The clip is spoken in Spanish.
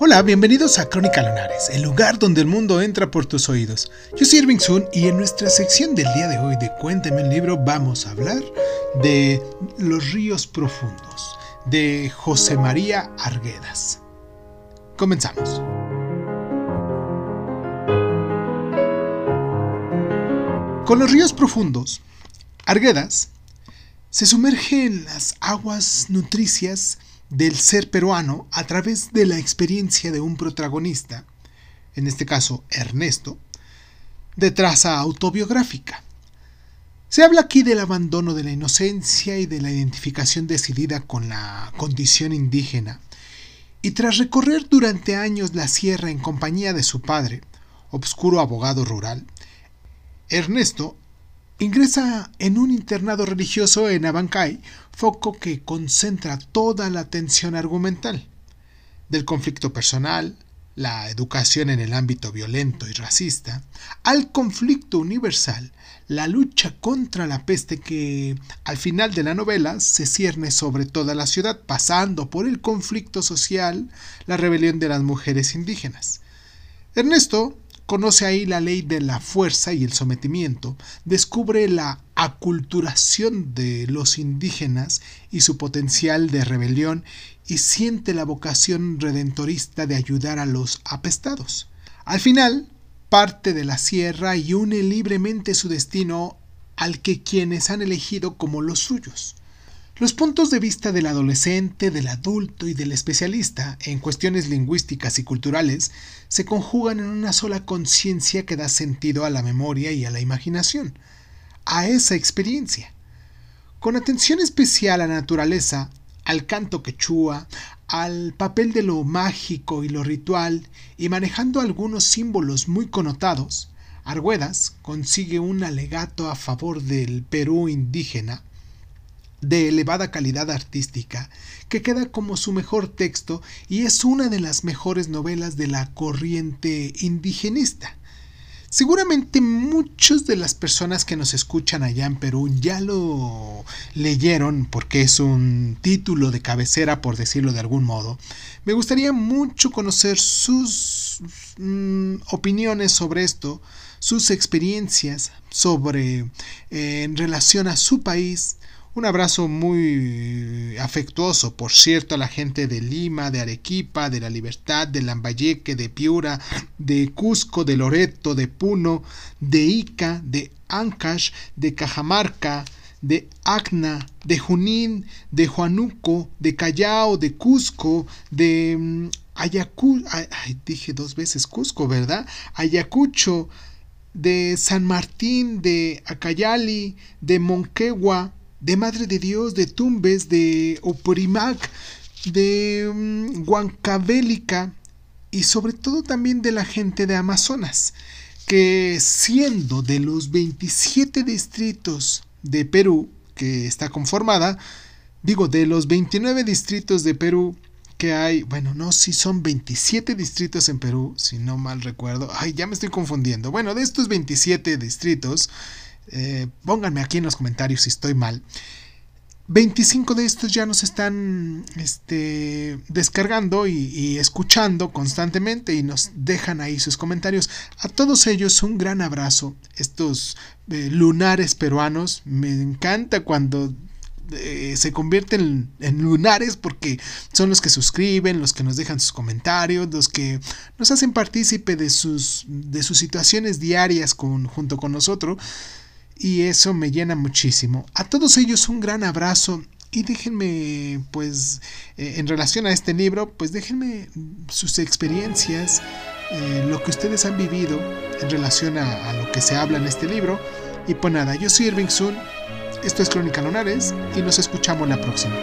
Hola, bienvenidos a Crónica Lunares, el lugar donde el mundo entra por tus oídos. Yo soy Irving Sun y en nuestra sección del día de hoy de Cuéntame el libro vamos a hablar de Los ríos profundos, de José María Arguedas. Comenzamos. Con los ríos profundos, Arguedas se sumerge en las aguas nutricias del ser peruano a través de la experiencia de un protagonista, en este caso Ernesto, de traza autobiográfica. Se habla aquí del abandono de la inocencia y de la identificación decidida con la condición indígena, y tras recorrer durante años la sierra en compañía de su padre, obscuro abogado rural, Ernesto Ingresa en un internado religioso en Abancay, foco que concentra toda la atención argumental. Del conflicto personal, la educación en el ámbito violento y racista, al conflicto universal, la lucha contra la peste que al final de la novela se cierne sobre toda la ciudad, pasando por el conflicto social, la rebelión de las mujeres indígenas. Ernesto conoce ahí la ley de la fuerza y el sometimiento, descubre la aculturación de los indígenas y su potencial de rebelión y siente la vocación redentorista de ayudar a los apestados. Al final, parte de la sierra y une libremente su destino al que quienes han elegido como los suyos. Los puntos de vista del adolescente, del adulto y del especialista en cuestiones lingüísticas y culturales se conjugan en una sola conciencia que da sentido a la memoria y a la imaginación, a esa experiencia. Con atención especial a la naturaleza, al canto quechua, al papel de lo mágico y lo ritual, y manejando algunos símbolos muy connotados, Arguedas consigue un alegato a favor del Perú indígena de elevada calidad artística, que queda como su mejor texto y es una de las mejores novelas de la corriente indigenista. Seguramente muchas de las personas que nos escuchan allá en Perú ya lo leyeron porque es un título de cabecera, por decirlo de algún modo. Me gustaría mucho conocer sus mm, opiniones sobre esto, sus experiencias sobre eh, en relación a su país, un abrazo muy afectuoso, por cierto, a la gente de Lima, de Arequipa, de La Libertad, de Lambayeque, de Piura, de Cusco, de Loreto, de Puno, de Ica, de Ancash, de Cajamarca, de Acna, de Junín, de Juanuco, de Callao, de Cusco, de mm, Ayacucho, dije dos veces Cusco, ¿verdad? Ayacucho, de San Martín, de Acayali, de Monquegua, de Madre de Dios, de Tumbes, de Oporimac, de um, y sobre todo también de la gente de Amazonas, que siendo de los 27 distritos de Perú que está conformada, digo, de los 29 distritos de Perú que hay, bueno, no, si son 27 distritos en Perú, si no mal recuerdo, ay, ya me estoy confundiendo. Bueno, de estos 27 distritos, eh, pónganme aquí en los comentarios si estoy mal. 25 de estos ya nos están este, descargando y, escuchando constantemente y nos dejan ahí sus comentarios. A todos ellos un gran abrazo. Estos eh, lunares peruanos. Me encanta cuando eh, se convierten en lunares porque son los que suscriben, los que nos dejan sus comentarios, los que nos hacen partícipe de sus, de sus situaciones diarias junto con nosotros y eso me llena muchísimo. A todos ellos un gran abrazo y déjenme, pues, eh, en relación a este libro, pues déjenme sus experiencias, eh, lo que ustedes han vivido en relación a, lo que se habla en este libro. Y pues nada, yo soy Irving Sun, esto es Crónica Lunares y nos escuchamos la próxima.